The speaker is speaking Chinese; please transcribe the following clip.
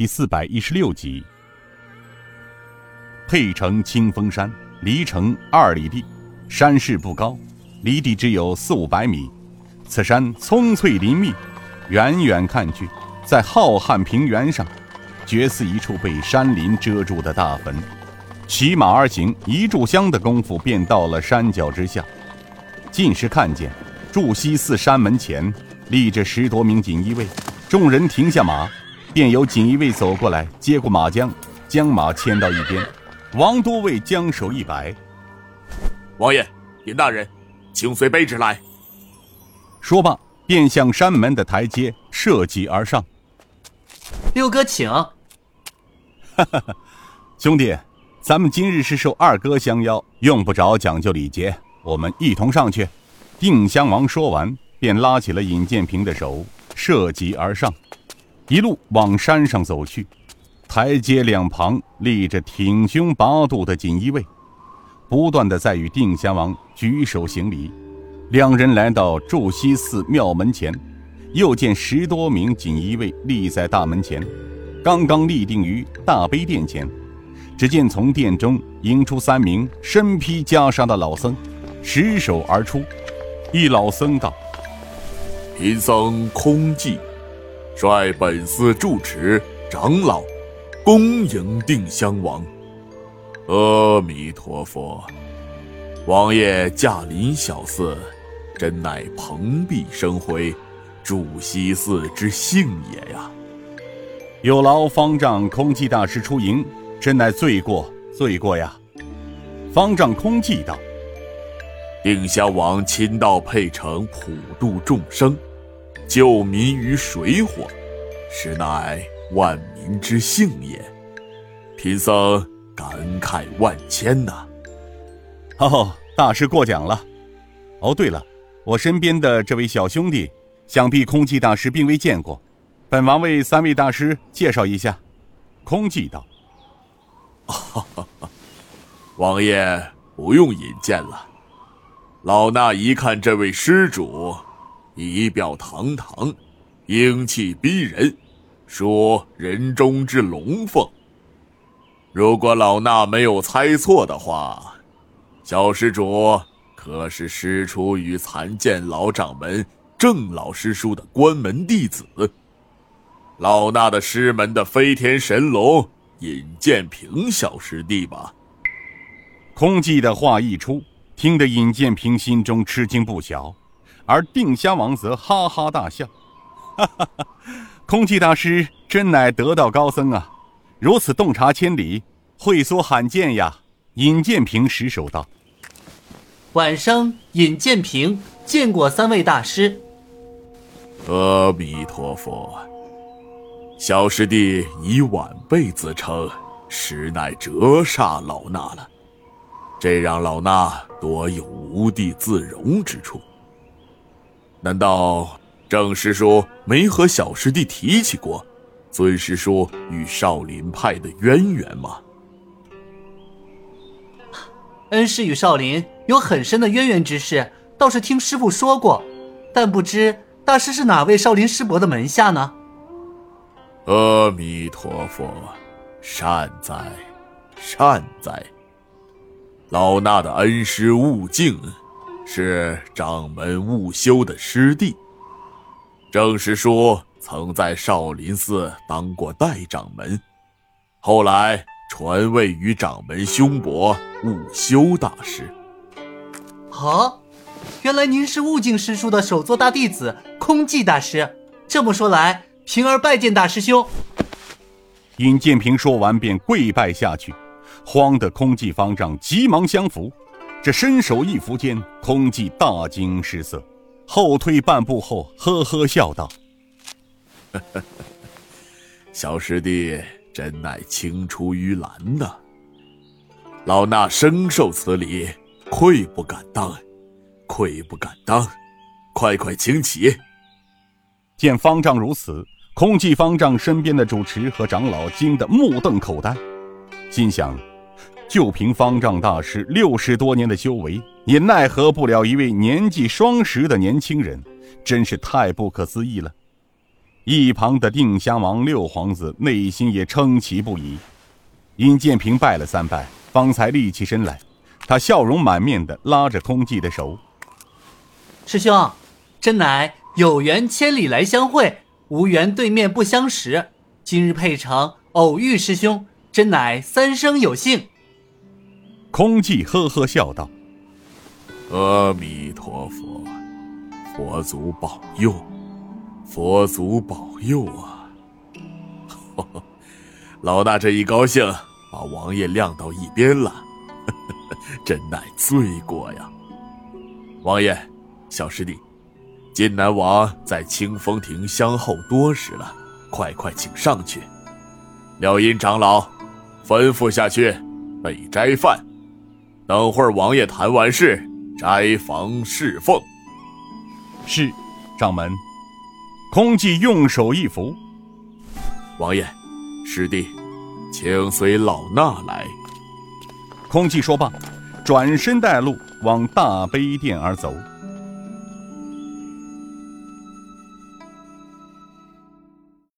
第四百一十六集。沛城清风山，离城二里地，山势不高，离地只有四五百米。此山葱翠林密，远远看去，在浩瀚平原上，绝似一处被山林遮住的大坟。骑马而行，一炷香的功夫，便到了山脚之下。近时看见，祝西寺山门前立着十多名锦衣卫。众人停下马，便有锦衣卫走过来，接过马缰，将马牵到一边。王都尉将手一摆：“王爷，尹大人，请随卑职来。”说罢，便向山门的台阶射击而上。六哥，请。哈哈，兄弟，咱们今日是受二哥相邀，用不着讲究礼节，我们一同上去。定襄王说完，便拉起了尹建平的手。涉级而上，一路往山上走去。台阶两旁立着挺胸拔肚的锦衣卫，不断的在与定襄王举手行礼。两人来到祝西寺庙门前，又见十多名锦衣卫立在大门前，刚刚立定于大悲殿前。只见从殿中迎出三名身披袈裟的老僧，拾手而出。一老僧道。贫僧空寂，率本寺住持长老，恭迎定襄王。阿弥陀佛，王爷驾临小寺，真乃蓬荜生辉，祝西寺之幸也呀！有劳方丈空寂大师出迎，真乃罪过罪过呀！方丈空寂道：“定襄王亲到沛城，普度众生。”救民于水火，实乃万民之幸也。贫僧感慨万千呐！哦，大师过奖了。哦，对了，我身边的这位小兄弟，想必空寂大师并未见过，本王为三位大师介绍一下。空寂道：“哈哈哈王爷不用引荐了，老衲一看这位施主。”仪表堂堂，英气逼人，说人中之龙凤。如果老衲没有猜错的话，小施主可是师出于残剑老掌门郑老师叔的关门弟子，老衲的师门的飞天神龙尹建平小师弟吧？空寂的话一出，听得尹建平心中吃惊不小。而定襄王则哈哈大笑，哈哈哈！空气大师真乃得道高僧啊，如此洞察千里，会所罕见呀！尹建平失手道：“晚生尹建平见过三位大师。”阿弥陀佛，小师弟以晚辈自称，实乃折煞老衲了，这让老衲多有无地自容之处。难道郑师叔没和小师弟提起过尊师叔与少林派的渊源吗？恩师与少林有很深的渊源之事，倒是听师傅说过，但不知大师是哪位少林师伯的门下呢？阿弥陀佛，善哉，善哉。老衲的恩师悟净。是掌门悟修的师弟。郑师叔曾在少林寺当过代掌门，后来传位于掌门兄伯悟修大师。啊，原来您是悟净师叔的首座大弟子空寂大师。这么说来，平儿拜见大师兄。尹建平说完便跪拜下去，慌得空寂方丈急忙相扶。这伸手一扶间，空寂大惊失色，后退半步后，呵呵笑道：“小师弟真乃青出于蓝呐！老衲深受此礼，愧不敢当，愧不敢当，快快请起。”见方丈如此，空寂方丈身边的主持和长老惊得目瞪口呆，心想。就凭方丈大师六十多年的修为，也奈何不了一位年纪双十的年轻人，真是太不可思议了。一旁的定襄王六皇子内心也称奇不已。尹建平拜了三拜，方才立起身来。他笑容满面的拉着空寂的手：“师兄，真乃有缘千里来相会，无缘对面不相识。今日配成偶遇师兄，真乃三生有幸。”空寂呵呵笑道：“阿弥陀佛，佛祖保佑，佛祖保佑啊！老大这一高兴，把王爷晾到一边了，真乃罪过呀！王爷，小师弟，晋南王在清风亭相候多时了，快快请上去。廖阴长老，吩咐下去，备斋饭。”等会儿，王爷谈完事，斋房侍奉。是，掌门。空寂用手一扶，王爷，师弟，请随老衲来。空寂说罢，转身带路往大悲殿而走。